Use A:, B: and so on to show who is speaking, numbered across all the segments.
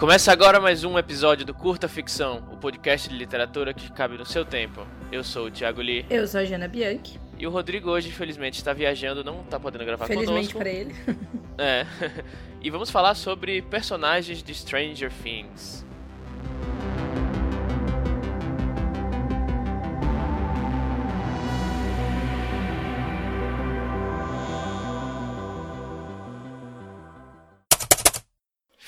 A: começa agora mais um episódio do Curta Ficção, o podcast de literatura que cabe no seu tempo. Eu sou o Thiago Lee.
B: Eu sou a Jana Bianchi.
A: E o Rodrigo hoje, infelizmente, está viajando, não está podendo gravar
B: Felizmente
A: conosco.
B: para ele.
A: É. e vamos falar sobre personagens de Stranger Things.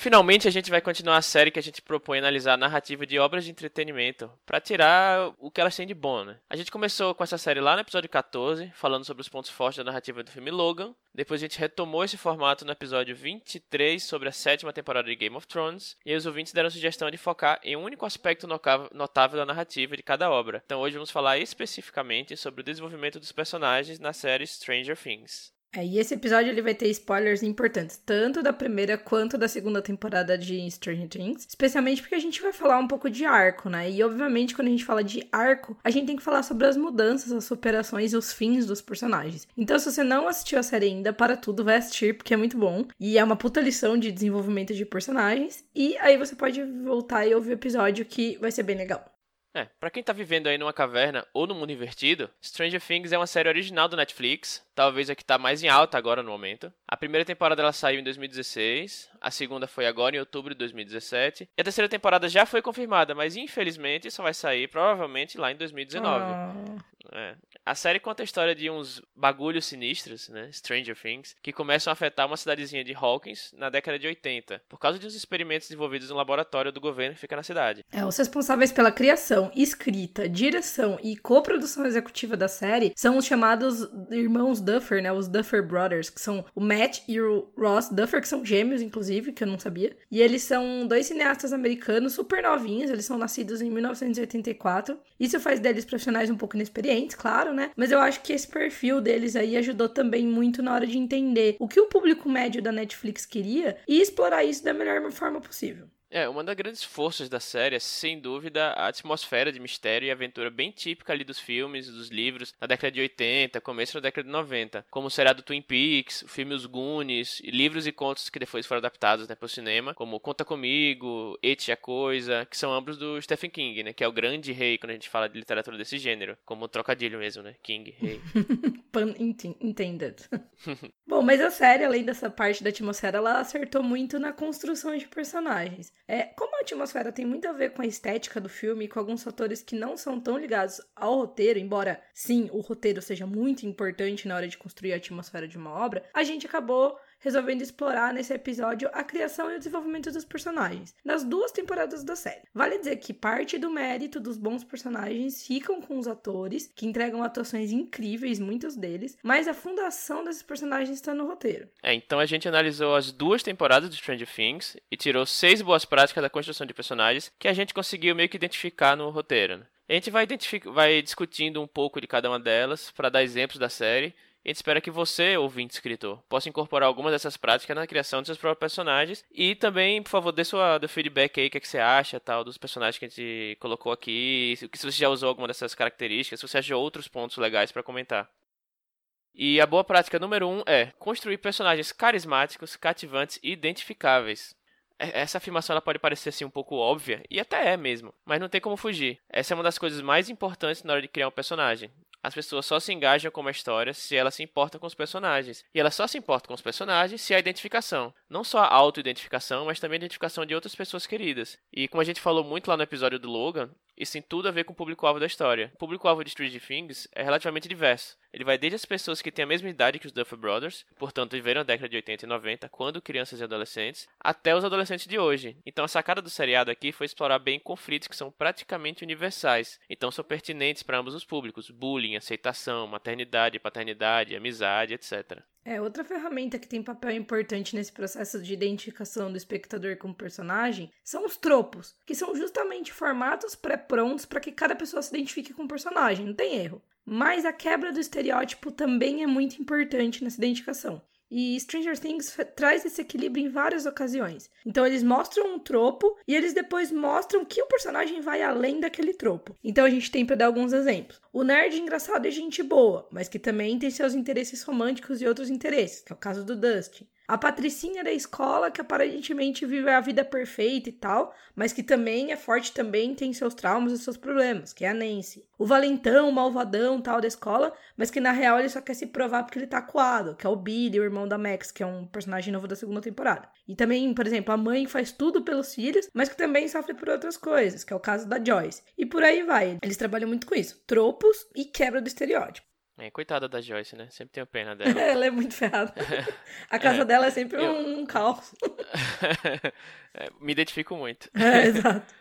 A: Finalmente a gente vai continuar a série que a gente propõe analisar a narrativa de obras de entretenimento para tirar o que elas têm de bom, né? A gente começou com essa série lá no episódio 14, falando sobre os pontos fortes da narrativa do filme Logan. Depois a gente retomou esse formato no episódio 23 sobre a sétima temporada de Game of Thrones. E aí os ouvintes deram a sugestão de focar em um único aspecto notável da narrativa de cada obra. Então hoje vamos falar especificamente sobre o desenvolvimento dos personagens na série Stranger Things.
B: É, e esse episódio ele vai ter spoilers importantes, tanto da primeira quanto da segunda temporada de Stranger Things, especialmente porque a gente vai falar um pouco de arco, né? E obviamente quando a gente fala de arco, a gente tem que falar sobre as mudanças, as superações e os fins dos personagens. Então se você não assistiu a série ainda, para tudo, vai assistir porque é muito bom e é uma puta lição de desenvolvimento de personagens e aí você pode voltar e ouvir o episódio que vai ser bem legal.
A: É, pra quem tá vivendo aí numa caverna ou no mundo invertido, Stranger Things é uma série original do Netflix, talvez a que tá mais em alta agora no momento. A primeira temporada ela saiu em 2016, a segunda foi agora em outubro de 2017, e a terceira temporada já foi confirmada, mas infelizmente só vai sair provavelmente lá em 2019. Oh. É. A série conta a história de uns bagulhos sinistros, né, Stranger Things, que começam a afetar uma cidadezinha de Hawkins na década de 80, por causa de uns experimentos desenvolvidos no laboratório do governo que fica na cidade.
B: É, os responsáveis pela criação, escrita, direção e coprodução executiva da série são os chamados irmãos Duffer, né, os Duffer Brothers, que são o Matt e o Ross Duffer, que são gêmeos, inclusive, que eu não sabia. E eles são dois cineastas americanos super novinhos, eles são nascidos em 1984. Isso faz deles profissionais um pouco inexperientes, claro, né? Mas eu acho que esse perfil deles aí ajudou também muito na hora de entender o que o público médio da Netflix queria e explorar isso da melhor forma possível.
A: É, uma das grandes forças da série é, sem dúvida, a atmosfera de mistério e aventura bem típica ali dos filmes, dos livros, na década de 80, começo da década de 90, como o seriado Twin Peaks, o filme Os Goonies, e livros e contos que depois foram adaptados né, para o cinema, como Conta Comigo, Et a Coisa, que são ambos do Stephen King, né, que é o grande rei quando a gente fala de literatura desse gênero, como trocadilho mesmo, né, King, rei.
B: Pun intended. Bom, mas a série, além dessa parte da atmosfera, ela acertou muito na construção de personagens. É, como a atmosfera tem muito a ver com a estética do filme e com alguns fatores que não são tão ligados ao roteiro, embora sim, o roteiro seja muito importante na hora de construir a atmosfera de uma obra, a gente acabou resolvendo explorar nesse episódio a criação e o desenvolvimento dos personagens, nas duas temporadas da série. Vale dizer que parte do mérito dos bons personagens ficam com os atores, que entregam atuações incríveis, muitos deles, mas a fundação desses personagens está no roteiro.
A: É, então a gente analisou as duas temporadas de Stranger Things e tirou seis boas práticas da construção de personagens que a gente conseguiu meio que identificar no roteiro. Né? A gente vai, vai discutindo um pouco de cada uma delas para dar exemplos da série a gente espera que você, ouvinte escritor, possa incorporar algumas dessas práticas na criação dos seus próprios personagens. E também, por favor, dê sua feedback aí, o que, é que você acha tal, dos personagens que a gente colocou aqui. Se, se você já usou alguma dessas características, se você achou outros pontos legais para comentar. E a boa prática número um é construir personagens carismáticos, cativantes e identificáveis. Essa afirmação ela pode parecer assim um pouco óbvia, e até é mesmo, mas não tem como fugir. Essa é uma das coisas mais importantes na hora de criar um personagem. As pessoas só se engajam com uma história se elas se importam com os personagens. E elas só se importam com os personagens se há identificação. Não só a auto-identificação, mas também a identificação de outras pessoas queridas. E como a gente falou muito lá no episódio do Logan, isso tem tudo a ver com o público-alvo da história. O público-alvo de Stranger Things é relativamente diverso. Ele vai desde as pessoas que têm a mesma idade que os Duffer Brothers, portanto viveram a década de 80 e 90, quando crianças e adolescentes, até os adolescentes de hoje. Então a sacada do seriado aqui foi explorar bem conflitos que são praticamente universais, então são pertinentes para ambos os públicos: bullying, aceitação, maternidade, paternidade, amizade, etc.
B: É, outra ferramenta que tem papel importante nesse processo de identificação do espectador como personagem são os tropos, que são justamente formatos pré-prontos para que cada pessoa se identifique com o personagem, não tem erro. Mas a quebra do estereótipo também é muito importante nessa identificação. E Stranger Things traz esse equilíbrio em várias ocasiões. Então eles mostram um tropo e eles depois mostram que o personagem vai além daquele tropo. Então a gente tem para dar alguns exemplos. O nerd engraçado é gente boa, mas que também tem seus interesses românticos e outros interesses, que é o caso do Dustin. A Patricinha da escola, que aparentemente vive a vida perfeita e tal, mas que também é forte, também tem seus traumas e seus problemas, que é a Nancy. O valentão, o malvadão tal da escola, mas que na real ele só quer se provar porque ele tá coado, que é o Billy, o irmão da Max, que é um personagem novo da segunda temporada. E também, por exemplo, a mãe faz tudo pelos filhos, mas que também sofre por outras coisas, que é o caso da Joyce. E por aí vai. Eles trabalham muito com isso. Tropos e quebra do estereótipo.
A: É, coitada da Joyce, né? Sempre tenho pena dela.
B: ela é muito ferrada. A casa é, dela é sempre eu... um caos.
A: é, me identifico muito.
B: É, exato.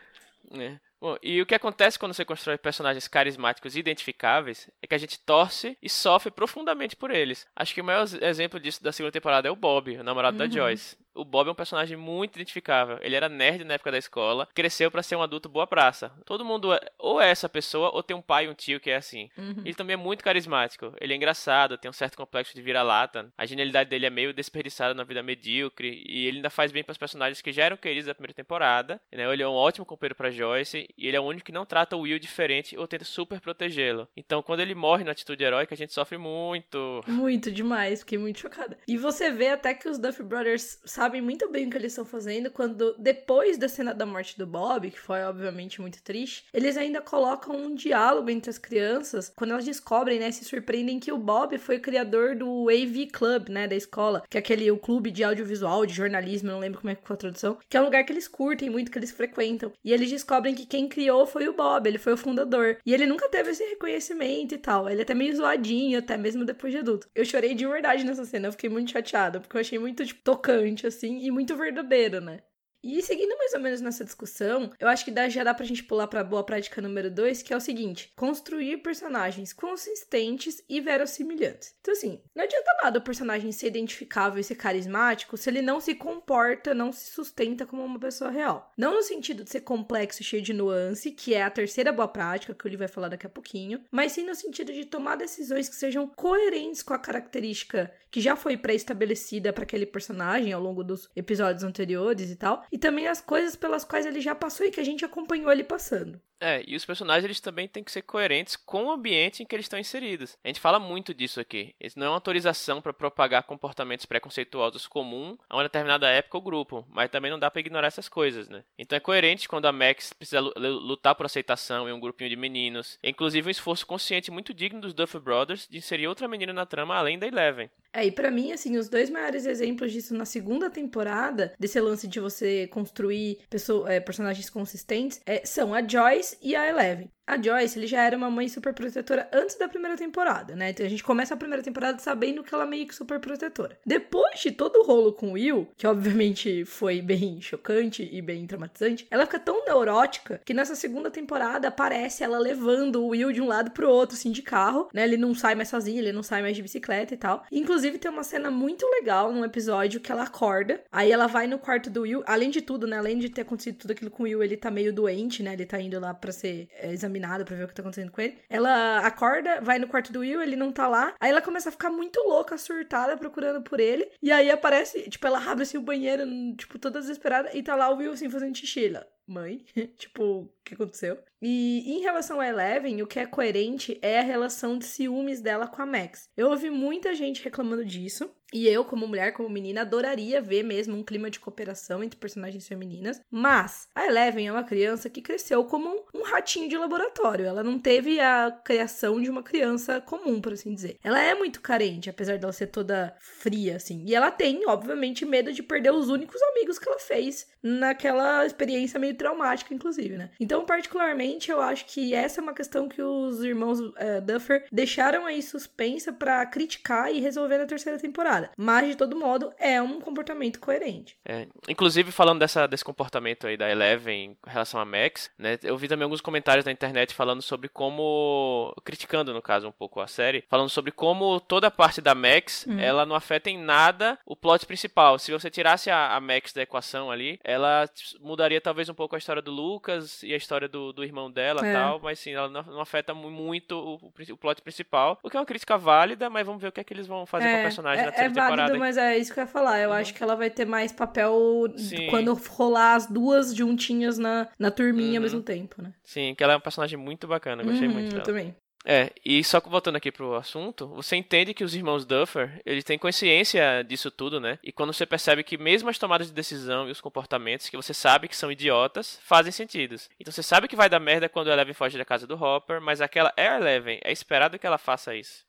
A: É. Bom, e o que acontece quando você constrói personagens carismáticos e identificáveis é que a gente torce e sofre profundamente por eles. Acho que o maior exemplo disso da segunda temporada é o Bob, o namorado uhum. da Joyce. O Bob é um personagem muito identificável. Ele era nerd na época da escola, cresceu para ser um adulto boa praça. Todo mundo é, ou é essa pessoa ou tem um pai e um tio que é assim. Uhum. Ele também é muito carismático. Ele é engraçado, tem um certo complexo de vira-lata. A genialidade dele é meio desperdiçada na vida medíocre e ele ainda faz bem para os personagens que já eram queridos da primeira temporada. Né? Ele é um ótimo companheiro para Joyce e ele é o único que não trata o Will diferente ou tenta super protegê-lo. Então, quando ele morre na atitude heróica, a gente sofre muito.
B: Muito demais, fiquei muito chocada. E você vê até que os Duff Brothers sabem muito bem o que eles estão fazendo quando, depois da cena da morte do Bob, que foi obviamente muito triste, eles ainda colocam um diálogo entre as crianças quando elas descobrem, né, se surpreendem que o Bob foi o criador do AV Club, né, da escola, que é aquele o clube de audiovisual, de jornalismo, não lembro como é que foi a tradução, que é um lugar que eles curtem muito, que eles frequentam. E eles descobrem que quem criou foi o Bob, ele foi o fundador. E ele nunca teve esse reconhecimento e tal. Ele é até meio zoadinho, até mesmo depois de adulto. Eu chorei de verdade nessa cena, eu fiquei muito chateada, porque eu achei muito, tipo, tocante, assim, e muito verdadeiro, né? E seguindo mais ou menos nessa discussão, eu acho que já dá pra gente pular pra boa prática número 2, que é o seguinte: construir personagens consistentes e verossimilhantes. Então, assim, não adianta nada o personagem ser identificável e ser carismático se ele não se comporta, não se sustenta como uma pessoa real. Não no sentido de ser complexo e cheio de nuance, que é a terceira boa prática, que o Lee vai falar daqui a pouquinho, mas sim no sentido de tomar decisões que sejam coerentes com a característica que já foi pré-estabelecida para aquele personagem ao longo dos episódios anteriores e tal, e também as coisas pelas quais ele já passou e que a gente acompanhou ele passando.
A: É, e os personagens eles também têm que ser coerentes com o ambiente em que eles estão inseridos. A gente fala muito disso aqui. Isso não é uma autorização para propagar comportamentos preconceituosos comum a uma determinada época ou grupo, mas também não dá para ignorar essas coisas, né? Então é coerente quando a Max precisa lutar por aceitação em um grupinho de meninos. É, inclusive um esforço consciente muito digno dos Duff Brothers de inserir outra menina na trama além da Eleven.
B: É, e pra mim, assim, os dois maiores exemplos disso na segunda temporada, desse lance de você construir pessoa, é, personagens consistentes, é, são a Joyce e a Eleven. A Joyce, ele já era uma mãe super protetora antes da primeira temporada, né? Então a gente começa a primeira temporada sabendo que ela é meio que super protetora. Depois de todo o rolo com o Will, que obviamente foi bem chocante e bem traumatizante, ela fica tão neurótica que nessa segunda temporada aparece ela levando o Will de um lado pro outro, assim, de carro, né? Ele não sai mais sozinho, ele não sai mais de bicicleta e tal. Inclusive tem uma cena muito legal num episódio que ela acorda, aí ela vai no quarto do Will, além de tudo, né? Além de ter acontecido tudo aquilo com o Will, ele tá meio doente, né? Ele tá indo lá para ser é, examinado examinada pra ver o que tá acontecendo com ele. Ela acorda, vai no quarto do Will, ele não tá lá. Aí ela começa a ficar muito louca, surtada, procurando por ele. E aí aparece, tipo, ela abre assim o banheiro, tipo, toda desesperada, e tá lá o Will assim fazendo xixi. Ela, mãe, tipo, que aconteceu? E em relação a Eleven, o que é coerente é a relação de ciúmes dela com a Max. Eu ouvi muita gente reclamando disso. E eu, como mulher, como menina, adoraria ver mesmo um clima de cooperação entre personagens femininas. Mas a Eleven é uma criança que cresceu como um, ratinho de laboratório. Ela não teve a criação de uma criança comum, por assim dizer. Ela é muito carente, apesar dela ser toda fria, assim. E ela tem, obviamente, medo de perder os únicos amigos que ela fez naquela experiência meio traumática, inclusive, né? Então, particularmente, eu acho que essa é uma questão que os irmãos uh, Duffer deixaram aí suspensa para criticar e resolver na terceira temporada. Mas, de todo modo, é um comportamento coerente.
A: É, inclusive, falando dessa, desse comportamento aí da Eleven em relação a Max, né? Eu vi também alguns comentários na internet falando sobre como. criticando, no caso, um pouco a série, falando sobre como toda a parte da Max uhum. ela não afeta em nada o plot principal. Se você tirasse a, a Max da equação ali, ela mudaria talvez um pouco a história do Lucas e a história do, do irmão dela e é. tal, mas sim, ela não, não afeta muito o, o, plot principal, o que é uma crítica válida, mas vamos ver o que é que eles vão fazer é, com a personagem
B: é,
A: na terceira é
B: válido,
A: temporada.
B: mas é isso que eu ia falar. Eu uhum. acho que ela vai ter mais papel sim. quando rolar as duas juntinhas na, na turminha uhum. ao mesmo tempo, né?
A: Sim, que ela é um personagem muito bacana, gostei
B: uhum,
A: muito dela.
B: Eu também.
A: É, e só voltando aqui pro assunto, você entende que os irmãos Duffer, eles têm consciência disso tudo, né? E quando você percebe que mesmo as tomadas de decisão e os comportamentos que você sabe que são idiotas, fazem sentido. Então você sabe que vai dar merda quando a Eleven foge da casa do Hopper, mas aquela é a Eleven, é esperado que ela faça isso.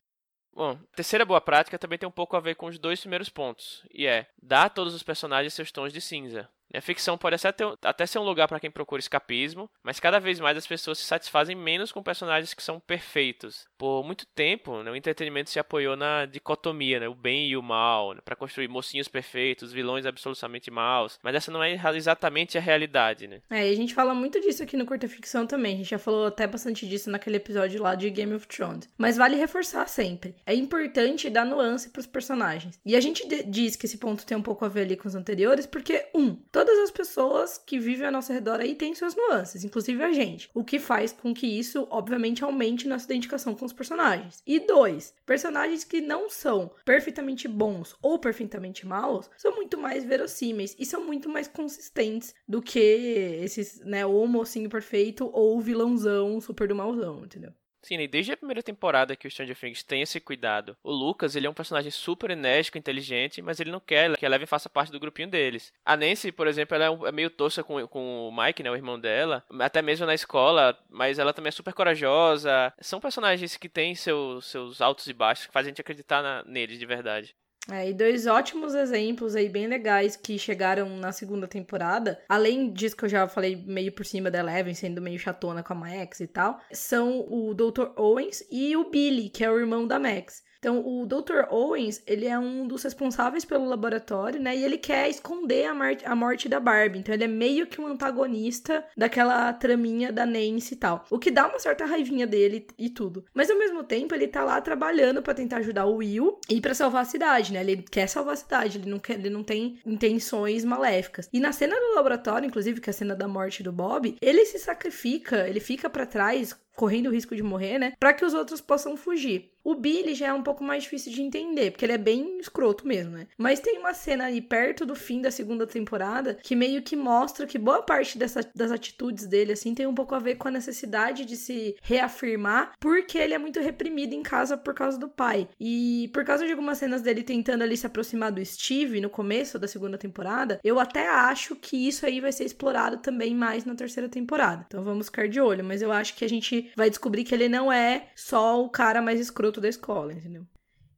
A: Bom, terceira boa prática também tem um pouco a ver com os dois primeiros pontos, e é dar a todos os personagens seus tons de cinza. A ficção pode até, ser um lugar para quem procura escapismo, mas cada vez mais as pessoas se satisfazem menos com personagens que são perfeitos. Por muito tempo, né, o entretenimento se apoiou na dicotomia, né, o bem e o mal, né, para construir mocinhos perfeitos, vilões absolutamente maus, mas essa não é exatamente a realidade, né?
B: É, e a gente fala muito disso aqui no Curta Ficção também, a gente já falou até bastante disso naquele episódio lá de Game of Thrones. Mas vale reforçar sempre, é importante dar nuance para os personagens. E a gente diz que esse ponto tem um pouco a ver ali com os anteriores, porque, um, todas as pessoas que vivem ao nosso redor aí têm suas nuances, inclusive a gente. O que faz com que isso, obviamente, aumente nossa identificação com os personagens. E dois, personagens que não são perfeitamente bons ou perfeitamente maus são muito mais verossímeis e são muito mais consistentes do que esses, né, o mocinho perfeito ou o vilãozão super do malzão, entendeu?
A: Sim, e desde a primeira temporada que o Stranger Things tem esse cuidado. O Lucas, ele é um personagem super enérgico, inteligente, mas ele não quer que a Eleven faça parte do grupinho deles. A Nancy, por exemplo, ela é, é meio tosca com, com o Mike, né, o irmão dela, até mesmo na escola, mas ela também é super corajosa. São personagens que têm seu, seus altos e baixos, que fazem a gente acreditar na, neles de verdade.
B: É, e dois ótimos exemplos aí bem legais que chegaram na segunda temporada, além disso que eu já falei meio por cima da Eleven, sendo meio chatona com a Max e tal, são o Dr. Owens e o Billy, que é o irmão da Max. Então, o Dr. Owens, ele é um dos responsáveis pelo laboratório, né? E ele quer esconder a, a morte da Barbie. Então, ele é meio que um antagonista daquela traminha da Nancy e tal. O que dá uma certa raivinha dele e tudo. Mas, ao mesmo tempo, ele tá lá trabalhando para tentar ajudar o Will e para salvar a cidade, né? Ele quer salvar a cidade, ele não, quer, ele não tem intenções maléficas. E na cena do laboratório, inclusive, que é a cena da morte do Bob, ele se sacrifica, ele fica para trás correndo o risco de morrer, né? Para que os outros possam fugir. O Billy já é um pouco mais difícil de entender, porque ele é bem escroto mesmo, né? Mas tem uma cena aí perto do fim da segunda temporada que meio que mostra que boa parte dessa, das atitudes dele, assim, tem um pouco a ver com a necessidade de se reafirmar, porque ele é muito reprimido em casa por causa do pai. E por causa de algumas cenas dele tentando ali se aproximar do Steve no começo da segunda temporada, eu até acho que isso aí vai ser explorado também mais na terceira temporada. Então vamos ficar de olho, mas eu acho que a gente vai descobrir que ele não é só o cara mais escroto da escola, entendeu?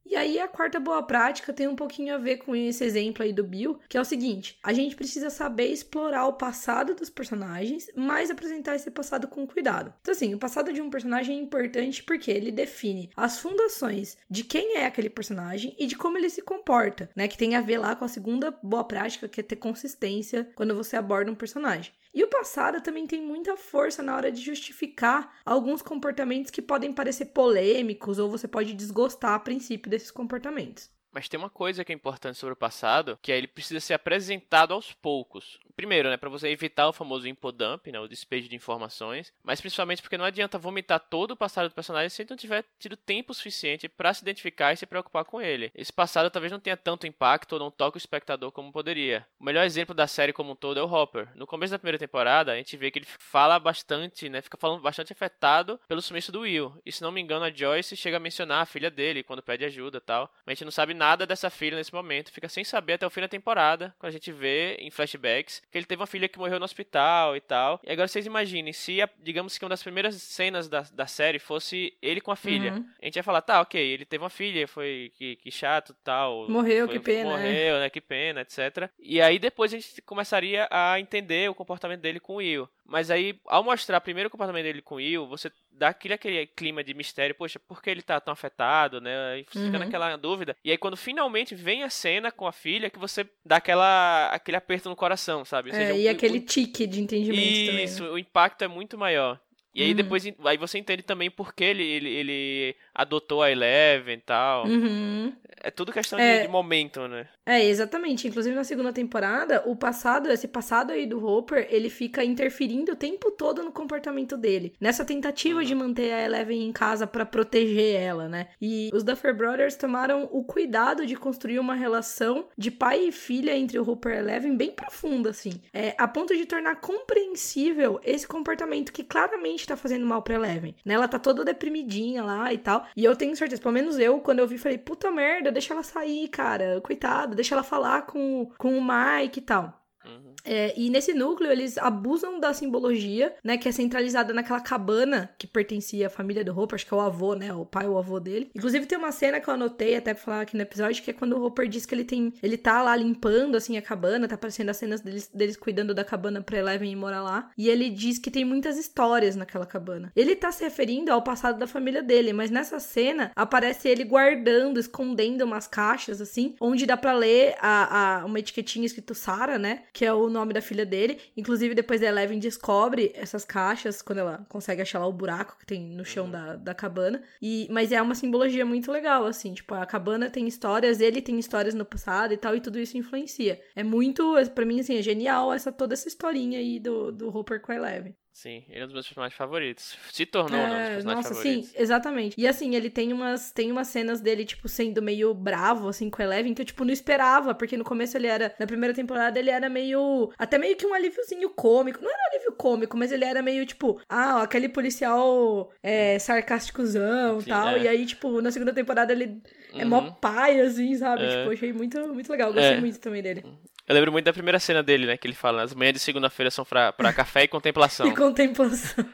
B: E aí a quarta boa prática tem um pouquinho a ver com esse exemplo aí do Bill, que é o seguinte: a gente precisa saber explorar o passado dos personagens, mas apresentar esse passado com cuidado. Então assim, o passado de um personagem é importante porque ele define as fundações de quem é aquele personagem e de como ele se comporta, né, que tem a ver lá com a segunda boa prática, que é ter consistência quando você aborda um personagem. E o passado também tem muita força na hora de justificar alguns comportamentos que podem parecer polêmicos ou você pode desgostar a princípio desses comportamentos.
A: Mas tem uma coisa que é importante sobre o passado, que é ele precisa ser apresentado aos poucos. Primeiro, né, para você evitar o famoso infodump, né, o despejo de informações, mas principalmente porque não adianta vomitar todo o passado do personagem se ele não tiver tido tempo suficiente para se identificar e se preocupar com ele. Esse passado talvez não tenha tanto impacto ou não toque o espectador como poderia. O melhor exemplo da série como um todo é o Hopper. No começo da primeira temporada, a gente vê que ele fala bastante, né, fica falando bastante afetado pelo sumiço do Will. E se não me engano, a Joyce chega a mencionar a filha dele quando pede ajuda, tal. Mas a gente não sabe nada dessa filha nesse momento, fica sem saber até o fim da temporada, quando a gente vê em flashbacks que ele teve uma filha que morreu no hospital e tal. E agora vocês imaginem, se, a, digamos que uma das primeiras cenas da, da série fosse ele com a filha. Uhum. A gente ia falar, tá, ok, ele teve uma filha, foi que, que chato tal.
B: Morreu,
A: foi,
B: que pena.
A: Morreu, é. né, que pena, etc. E aí depois a gente começaria a entender o comportamento dele com o Will. Mas aí, ao mostrar primeiro o comportamento dele com o Will, você dá aquele, aquele clima de mistério, poxa, por que ele tá tão afetado, né? E fica uhum. naquela dúvida. E aí, quando finalmente vem a cena com a filha, que você dá aquela, aquele aperto no coração, sabe?
B: É, seja, e o, aquele o, tique de entendimento
A: isso,
B: também.
A: Isso, né? o impacto é muito maior. E aí uhum. depois aí você entende também por que ele, ele, ele adotou a Eleven e tal.
B: Uhum.
A: É tudo questão é, de, de, momento, né?
B: É, exatamente. Inclusive na segunda temporada, o passado, esse passado aí do Hopper, ele fica interferindo o tempo todo no comportamento dele. Nessa tentativa uhum. de manter a Eleven em casa para proteger ela, né? E os Duffer Brothers tomaram o cuidado de construir uma relação de pai e filha entre o Hopper e a Eleven bem profunda, assim. É, a ponto de tornar compreensível esse comportamento que claramente tá fazendo mal pra Eleven. Né? Ela tá toda deprimidinha lá e tal. E eu tenho certeza, pelo menos eu, quando eu vi, falei, puta merda, deixa ela sair, cara. Coitada, deixa ela falar com, com o Mike e tal. Uhum. É, e nesse núcleo, eles abusam da simbologia, né? Que é centralizada naquela cabana que pertencia à família do Hopper, acho que é o avô, né? O pai o avô dele. Inclusive, tem uma cena que eu anotei até pra falar aqui no episódio, que é quando o Hopper diz que ele tem. Ele tá lá limpando, assim, a cabana, tá aparecendo as cenas deles, deles cuidando da cabana pra Eleven ir morar lá. E ele diz que tem muitas histórias naquela cabana. Ele tá se referindo ao passado da família dele, mas nessa cena aparece ele guardando, escondendo umas caixas, assim, onde dá pra ler a, a uma etiquetinha escrito Sara, né? Que é o nome da filha dele. Inclusive, depois a Eleven descobre essas caixas, quando ela consegue achar lá o buraco que tem no chão uhum. da, da cabana. E, mas é uma simbologia muito legal, assim. Tipo, a cabana tem histórias, ele tem histórias no passado e tal, e tudo isso influencia. É muito, para mim, assim, é genial essa, toda essa historinha aí do, do Hopper com a Eleven.
A: Sim, ele é um dos meus personagens favoritos. Se tornou é, um dos personagens nossa, favoritos.
B: Sim, exatamente. E assim, ele tem umas, tem umas cenas dele, tipo, sendo meio bravo, assim, com Eleven, que eu, tipo, não esperava, porque no começo ele era, na primeira temporada, ele era meio, até meio que um alíviozinho cômico. Não era um alívio cômico, mas ele era meio, tipo, ah, aquele policial é, sarcásticozão e tal. É. E aí, tipo, na segunda temporada ele é uhum. mó pai, assim, sabe? É. Tipo, achei muito, muito legal. Gostei é. muito também dele.
A: Eu lembro muito da primeira cena dele, né? Que ele fala: as manhãs de segunda-feira são pra, pra café e contemplação.
B: e contemplação.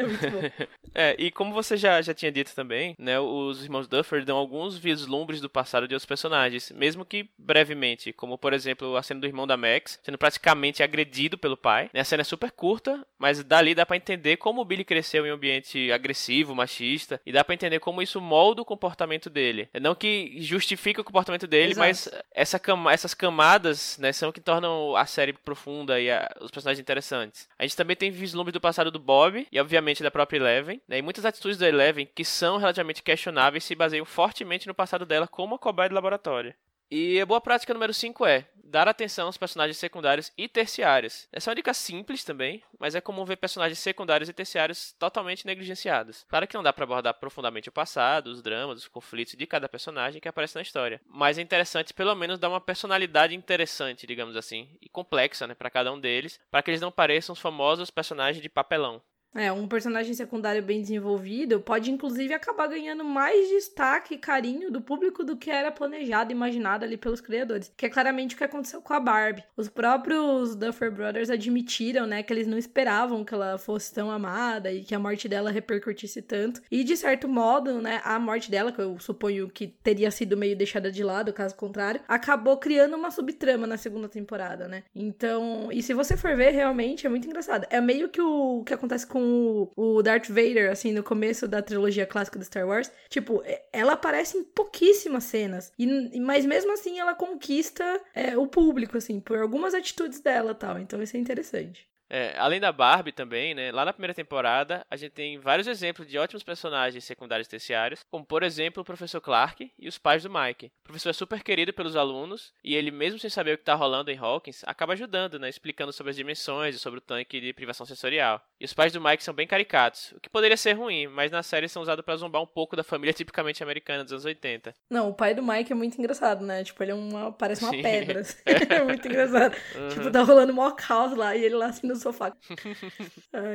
B: É muito bom.
A: é, e como você já, já tinha dito também, né, os irmãos Duffer dão alguns vislumbres do passado de outros personagens, mesmo que brevemente, como por exemplo a cena do irmão da Max, sendo praticamente agredido pelo pai. Né, a cena é super curta, mas dali dá para entender como o Billy cresceu em um ambiente agressivo, machista, e dá para entender como isso molda o comportamento dele. É não que justifique o comportamento dele, Exato. mas essa cama, essas camadas né, são que tornam a série profunda e a, os personagens interessantes. A gente também tem vislumbres do passado do Bob, e obviamente da própria Eleven, né? E muitas atitudes da Eleven que são relativamente questionáveis se baseiam fortemente no passado dela como uma cobaia de laboratório. E a boa prática número 5 é dar atenção aos personagens secundários e terciários. Essa é uma dica simples também, mas é comum ver personagens secundários e terciários totalmente negligenciados. Claro que não dá para abordar profundamente o passado, os dramas, os conflitos de cada personagem que aparece na história, mas é interessante pelo menos dar uma personalidade interessante, digamos assim, e complexa, né, para cada um deles, para que eles não pareçam os famosos personagens de papelão.
B: É, um personagem secundário bem desenvolvido pode inclusive acabar ganhando mais destaque e carinho do público do que era planejado e imaginado ali pelos criadores, que é claramente o que aconteceu com a Barbie. Os próprios Duffer Brothers admitiram, né, que eles não esperavam que ela fosse tão amada e que a morte dela repercutisse tanto. E de certo modo, né, a morte dela, que eu suponho que teria sido meio deixada de lado, caso contrário, acabou criando uma subtrama na segunda temporada, né? Então, e se você for ver, realmente é muito engraçado. É meio que o que acontece com com o, Darth Vader, assim, no começo da trilogia clássica do Star Wars, tipo, é, ela aparece em pouquíssimas cenas. E, mas mesmo assim ela conquista é, o público, assim, por algumas atitudes dela tal. Então isso é interessante.
A: É, além da Barbie também, né? Lá na primeira temporada, a gente tem vários exemplos de ótimos personagens secundários e terciários, como por exemplo o professor Clark e os pais do Mike. O professor é super querido pelos alunos e ele, mesmo sem saber o que está rolando em Hawkins, acaba ajudando, né? Explicando sobre as dimensões e sobre o tanque de privação sensorial. E os pais do Mike são bem caricatos, o que poderia ser ruim, mas na série são usados para zombar um pouco da família tipicamente americana dos anos 80.
B: Não, o pai do Mike é muito engraçado, né? Tipo, ele é uma, parece uma Sim. pedra. Assim. é muito engraçado. Uhum. Tipo, tá rolando mó caos lá e ele lá assim no sofá. uh,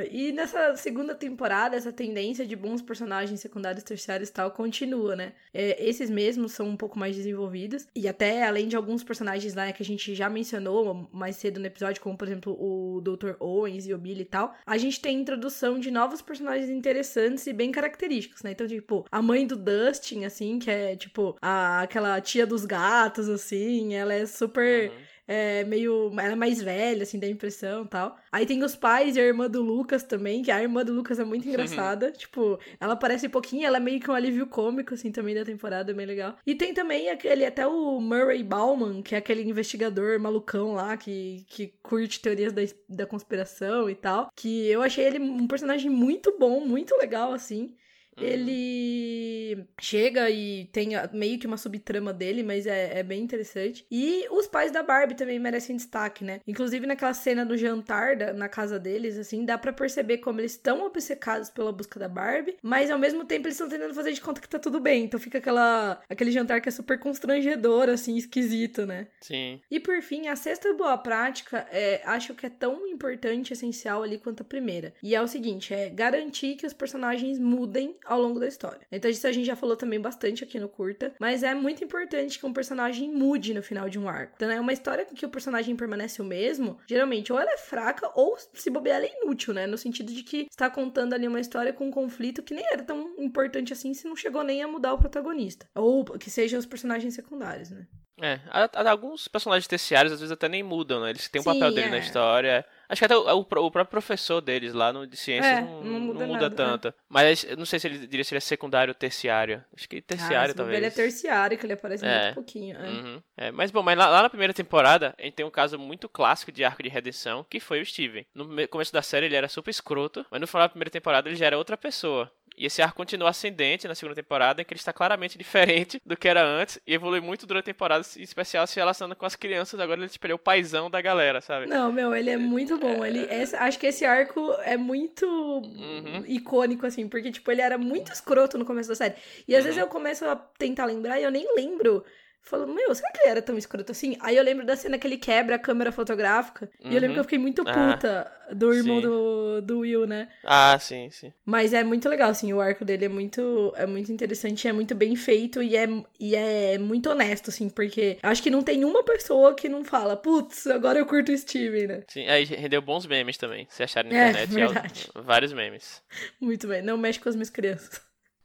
B: e nessa segunda temporada, essa tendência de bons personagens secundários, terciários e tal continua, né? É, esses mesmos são um pouco mais desenvolvidos. E até, além de alguns personagens lá que a gente já mencionou mais cedo no episódio, como por exemplo o Dr. Owens e o Billy e tal, a gente tem a introdução de novos personagens interessantes e bem característicos, né? Então, tipo, a mãe do Dustin, assim, que é tipo a, aquela tia dos gatos, assim, ela é super. Uhum é meio. Ela é mais velha, assim, dá impressão e tal. Aí tem os pais e a irmã do Lucas também, que a irmã do Lucas é muito engraçada. tipo, ela aparece um pouquinho, ela é meio que um alívio cômico, assim, também da temporada, é bem legal. E tem também aquele, até o Murray Bauman, que é aquele investigador malucão lá, que, que curte teorias da, da conspiração e tal. Que eu achei ele um personagem muito bom, muito legal, assim. Uhum. Ele chega e tem meio que uma subtrama dele, mas é, é bem interessante. E os pais da Barbie também merecem destaque, né? Inclusive naquela cena do jantar da, na casa deles, assim, dá para perceber como eles estão obcecados pela busca da Barbie, mas ao mesmo tempo eles estão tentando fazer de conta que tá tudo bem. Então fica aquela aquele jantar que é super constrangedor, assim, esquisito, né?
A: Sim.
B: E por fim, a sexta boa prática é, acho que é tão importante, essencial ali quanto a primeira. E é o seguinte, é garantir que os personagens mudem ao longo da história. Então isso a gente já falou também bastante aqui no curta, mas é muito importante que um personagem mude no final de um arco. Então é uma história que o personagem permanece o mesmo, geralmente ou ela é fraca ou se bobear ela é inútil, né? No sentido de que está contando ali uma história com um conflito que nem era tão importante assim se não chegou nem a mudar o protagonista. Ou que sejam os personagens secundários, né?
A: É, alguns personagens terciários às vezes até nem mudam, né? Eles têm um papel dele é. na história. Acho que até o, o, o, próprio professor deles lá no de ciências é, não, não, muda, não muda nada, é. tanto. É. Mas eu não sei se ele diria se ele é secundário ou terciário. Acho que terciário ah, talvez.
B: Ele é terciário, que ele aparece é. muito pouquinho. É. Uhum.
A: é. mas bom, mas lá, lá, na primeira temporada a gente tem um caso muito clássico de arco de redenção, que foi o Steven. No começo da série ele era super escroto, mas no final da primeira temporada ele já era outra pessoa. E esse arco continua ascendente na segunda temporada, em que ele está claramente diferente do que era antes e evolui muito durante a temporada, em especial se relacionando com as crianças. Agora ele é o paizão da galera, sabe?
B: Não, meu, ele é muito bom. Ele, essa, acho que esse arco é muito uhum. icônico, assim, porque, tipo, ele era muito escroto no começo da série. E às uhum. vezes eu começo a tentar lembrar e eu nem lembro Falando, meu, será que ele era tão escroto assim? Aí eu lembro da cena que ele quebra a câmera fotográfica. Uhum. E eu lembro que eu fiquei muito ah, puta ah, do irmão do, do Will, né?
A: Ah, sim, sim.
B: Mas é muito legal, assim, o arco dele é muito, é muito interessante, é muito bem feito e é, e é muito honesto, assim, porque acho que não tem uma pessoa que não fala, putz, agora eu curto o Steven, né?
A: Sim, aí rendeu bons memes também, se acharam na é, internet. É, verdade. Vários memes.
B: Muito bem, não mexe com as minhas crianças.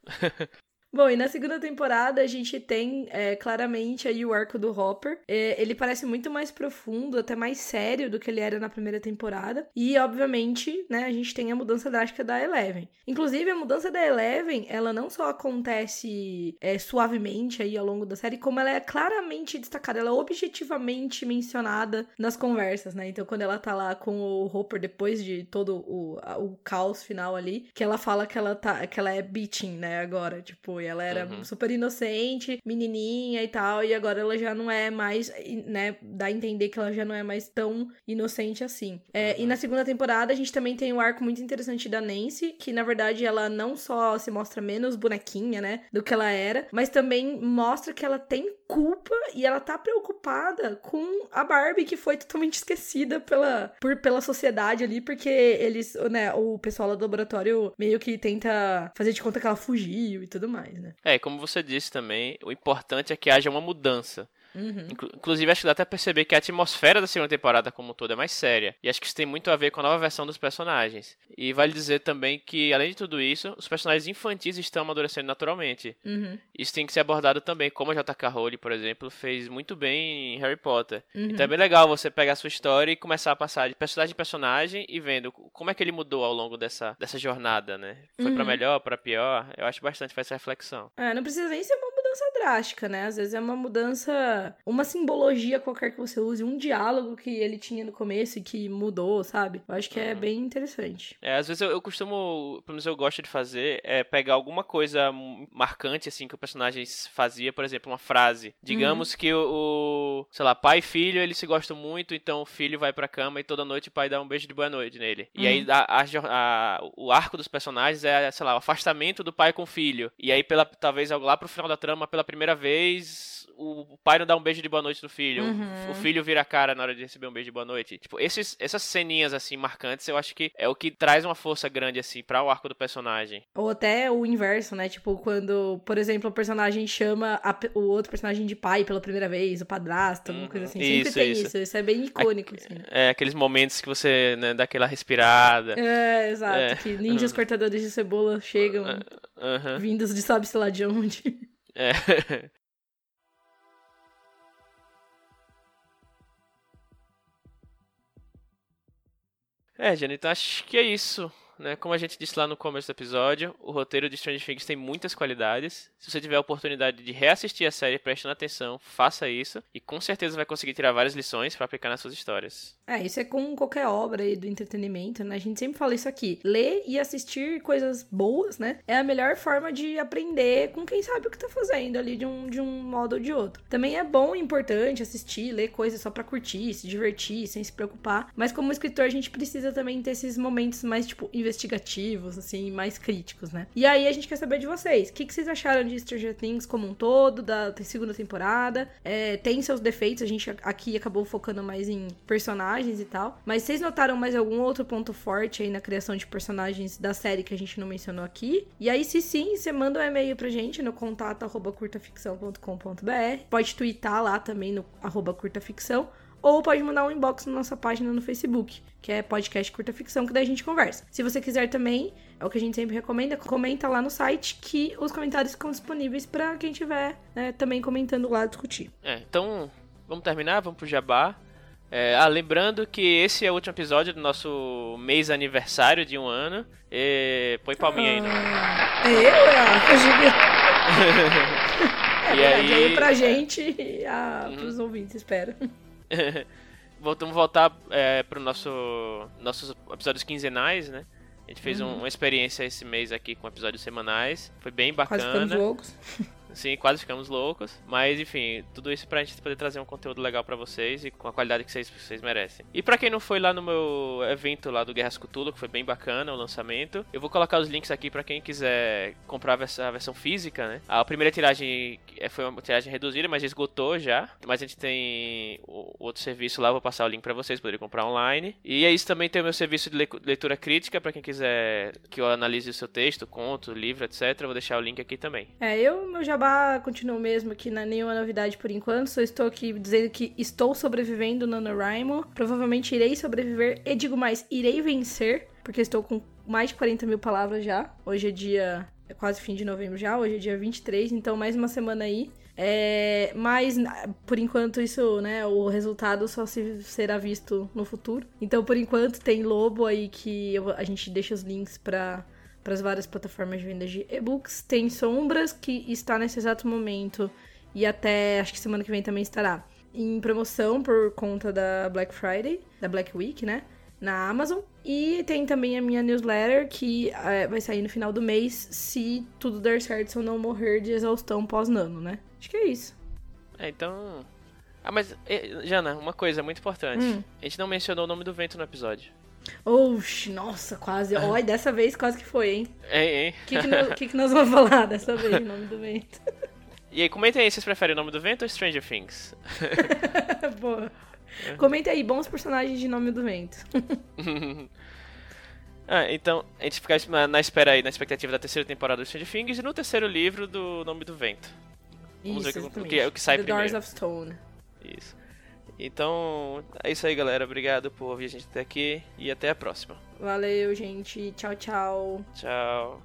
B: Bom, e na segunda temporada a gente tem é, claramente aí o arco do Hopper. É, ele parece muito mais profundo, até mais sério do que ele era na primeira temporada. E, obviamente, né, a gente tem a mudança drástica da Eleven. Inclusive, a mudança da Eleven, ela não só acontece é, suavemente aí ao longo da série, como ela é claramente destacada, ela é objetivamente mencionada nas conversas, né? Então, quando ela tá lá com o Hopper depois de todo o, o caos final ali, que ela fala que ela tá, que ela é beating, né, agora, tipo, foi. Ela era uhum. super inocente, menininha e tal, e agora ela já não é mais, né, dá a entender que ela já não é mais tão inocente assim. É, uhum. E na segunda temporada a gente também tem um arco muito interessante da Nancy, que na verdade ela não só se mostra menos bonequinha, né, do que ela era, mas também mostra que ela tem culpa e ela tá preocupada com a Barbie que foi totalmente esquecida pela, por, pela sociedade ali, porque eles, né, o pessoal lá do laboratório meio que tenta fazer de conta que ela fugiu e tudo mais, né?
A: É, como você disse também, o importante é que haja uma mudança. Uhum. Inclusive, acho que dá até perceber que a atmosfera da segunda temporada como um todo é mais séria. E acho que isso tem muito a ver com a nova versão dos personagens. E vale dizer também que, além de tudo isso, os personagens infantis estão amadurecendo naturalmente. Uhum. Isso tem que ser abordado também, como a J.K. Rowling, por exemplo, fez muito bem em Harry Potter. Uhum. Então é bem legal você pegar a sua história e começar a passar de personagem em personagem e vendo como é que ele mudou ao longo dessa, dessa jornada, né? Foi uhum. para melhor, para pior? Eu acho bastante faz essa reflexão.
B: É, não precisa nem ser uma mudança drástica, né? Às vezes é uma mudança, uma simbologia qualquer que você use, um diálogo que ele tinha no começo e que mudou, sabe? Eu acho que é uhum. bem interessante.
A: É, às vezes eu, eu costumo, pelo menos eu gosto de fazer, é pegar alguma coisa marcante, assim, que o personagem fazia, por exemplo, uma frase. Digamos uhum. que o, o, sei lá, pai e filho, eles se gostam muito, então o filho vai pra cama e toda noite o pai dá um beijo de boa noite nele. Uhum. E aí uhum. a, a, a, o arco dos personagens é, sei lá, o afastamento do pai com o filho. E aí, pela, talvez lá pro final da trama, pela primeira vez, o pai não dá um beijo de boa noite no filho. Uhum. O filho vira a cara na hora de receber um beijo de boa noite. Tipo, esses, essas ceninhas, assim, marcantes, eu acho que é o que traz uma força grande, assim, para o arco do personagem.
B: Ou até o inverso, né? Tipo, quando, por exemplo, o personagem chama a, o outro personagem de pai pela primeira vez, o padrasto, alguma uhum. coisa assim. Sempre isso, tem isso. isso. Isso é bem icônico, assim.
A: É, aqueles momentos que você, né, dá aquela respirada.
B: É, exato. É. Que ninjas uhum. cortadores de cebola chegam, uhum. vindos de sabe-se lá de onde. É.
A: É, então acho que é isso né, como a gente disse lá no começo do episódio, o roteiro de Stranger Things tem muitas qualidades. Se você tiver a oportunidade de reassistir a série prestando atenção, faça isso e com certeza vai conseguir tirar várias lições para aplicar nas suas histórias.
B: É, isso é com qualquer obra aí do entretenimento, né? A gente sempre fala isso aqui. Ler e assistir coisas boas, né? É a melhor forma de aprender com quem sabe o que tá fazendo ali de um, de um modo ou de outro. Também é bom e importante assistir, ler coisas só para curtir, se divertir, sem se preocupar. Mas como escritor, a gente precisa também ter esses momentos mais, tipo, investigativos, assim, mais críticos, né? E aí a gente quer saber de vocês. O que, que vocês acharam de Stranger Things como um todo, da segunda temporada? É, tem seus defeitos, a gente aqui acabou focando mais em personagens e tal. Mas vocês notaram mais algum outro ponto forte aí na criação de personagens da série que a gente não mencionou aqui? E aí, se sim, você manda um e-mail pra gente no contato arroba. Pode twittar lá também no arroba curtaficção ou pode mandar um inbox na nossa página no Facebook, que é podcast Curta Ficção, que daí a gente conversa. Se você quiser também, é o que a gente sempre recomenda, comenta lá no site que os comentários ficam disponíveis para quem tiver né, também comentando lá discutir.
A: É, então, vamos terminar, vamos pro jabá. É, ah, lembrando que esse é o último episódio do nosso mês aniversário de um ano. E... Põe palminha aí, né?
B: É eu, é, e aí... aí pra gente e a, uhum. pros ouvintes, espero.
A: Voltamos voltar é, para os nosso, nossos episódios quinzenais, né? A gente fez uhum. um, uma experiência esse mês aqui com episódios semanais. Foi bem bacana.
B: Quase ficamos loucos.
A: Sim, quase ficamos loucos. Mas enfim, tudo isso pra gente poder trazer um conteúdo legal para vocês e com a qualidade que vocês, vocês merecem. E para quem não foi lá no meu evento lá do Guerras Cthulhu, que foi bem bacana o lançamento, eu vou colocar os links aqui para quem quiser comprar a versão, física, né? A primeira tiragem é, foi uma tiragem reduzida, mas esgotou já. Mas a gente tem outro serviço lá, vou passar o link para vocês poderem comprar online. E é isso também tem o meu serviço de leitura crítica para quem quiser que eu analise o seu texto, conto, livro, etc. vou deixar o link aqui também.
B: É, eu meu Continua mesmo aqui, não é nenhuma novidade por enquanto. Só estou aqui dizendo que estou sobrevivendo no NaNoWriMo. Provavelmente irei sobreviver e digo mais, irei vencer, porque estou com mais de 40 mil palavras já. Hoje é dia. É quase fim de novembro já, hoje é dia 23, então mais uma semana aí. É, mas, por enquanto, isso, né? O resultado só se será visto no futuro. Então, por enquanto, tem Lobo aí que eu, a gente deixa os links para para as várias plataformas de venda de e-books. Tem Sombras, que está nesse exato momento e até acho que semana que vem também estará em promoção por conta da Black Friday, da Black Week, né? Na Amazon. E tem também a minha newsletter que é, vai sair no final do mês, se tudo der certo, se eu não morrer de exaustão pós-nano, né? Acho que é isso.
A: É, então. Ah, mas, Jana, uma coisa muito importante. Hum. A gente não mencionou o nome do vento no episódio.
B: Oxi, nossa, quase. Olha, dessa vez quase que foi, hein?
A: Hein?
B: O que, que, nós, que, que nós vamos falar dessa vez, o nome do vento?
A: E aí, comentem aí, vocês preferem o nome do vento ou Stranger Things?
B: Boa. Comenta aí, bons personagens de Nome do Vento.
A: ah, então, a gente fica na, espera aí, na expectativa da terceira temporada do Stranger Things e no terceiro livro do Nome do Vento.
B: Vamos isso, ver o que, o que, o que sai
A: The
B: primeiro. Doors of Stone.
A: Isso. Então, é isso aí, galera. Obrigado por ouvir a gente até aqui e até a próxima.
B: Valeu, gente. Tchau, tchau.
A: Tchau.